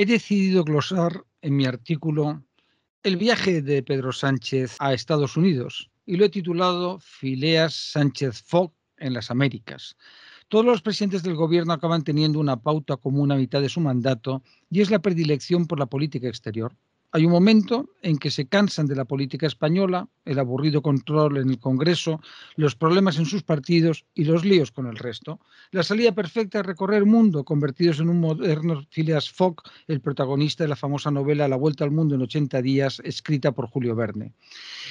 He decidido glosar en mi artículo el viaje de Pedro Sánchez a Estados Unidos y lo he titulado Fileas Sánchez Fogg en las Américas. Todos los presidentes del gobierno acaban teniendo una pauta común a mitad de su mandato y es la predilección por la política exterior. Hay un momento en que se cansan de la política española, el aburrido control en el Congreso, los problemas en sus partidos y los líos con el resto. La salida perfecta es recorrer el mundo, convertidos en un moderno Phileas Fogg, el protagonista de la famosa novela La Vuelta al Mundo en 80 días, escrita por Julio Verne.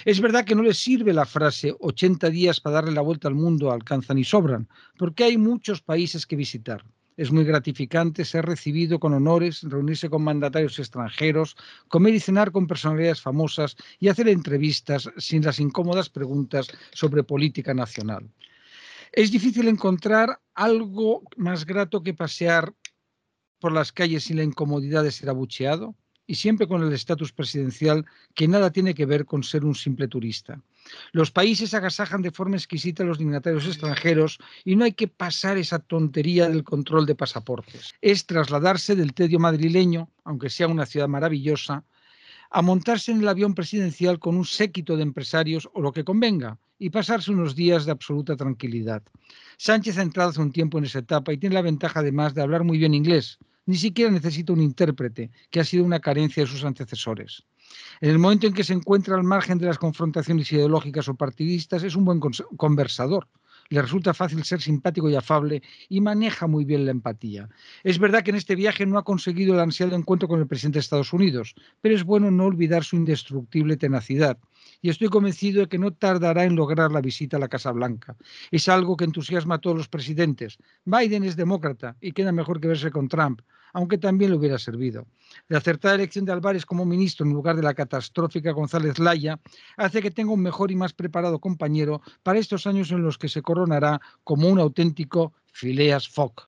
Es verdad que no les sirve la frase 80 días para darle la vuelta al mundo alcanzan y sobran, porque hay muchos países que visitar. Es muy gratificante ser recibido con honores, reunirse con mandatarios extranjeros, comer y cenar con personalidades famosas y hacer entrevistas sin las incómodas preguntas sobre política nacional. Es difícil encontrar algo más grato que pasear por las calles sin la incomodidad de ser abucheado y siempre con el estatus presidencial que nada tiene que ver con ser un simple turista. Los países agasajan de forma exquisita a los dignatarios extranjeros y no hay que pasar esa tontería del control de pasaportes. Es trasladarse del tedio madrileño, aunque sea una ciudad maravillosa, a montarse en el avión presidencial con un séquito de empresarios o lo que convenga y pasarse unos días de absoluta tranquilidad. Sánchez ha entrado hace un tiempo en esa etapa y tiene la ventaja además de hablar muy bien inglés. Ni siquiera necesita un intérprete, que ha sido una carencia de sus antecesores. En el momento en que se encuentra al margen de las confrontaciones ideológicas o partidistas, es un buen conversador. Le resulta fácil ser simpático y afable y maneja muy bien la empatía. Es verdad que en este viaje no ha conseguido el ansiado encuentro con el presidente de Estados Unidos, pero es bueno no olvidar su indestructible tenacidad. Y estoy convencido de que no tardará en lograr la visita a la Casa Blanca. Es algo que entusiasma a todos los presidentes. Biden es demócrata y queda mejor que verse con Trump aunque también le hubiera servido. La acertada elección de Álvarez como ministro en lugar de la catastrófica González Laya hace que tenga un mejor y más preparado compañero para estos años en los que se coronará como un auténtico Phileas Fogg.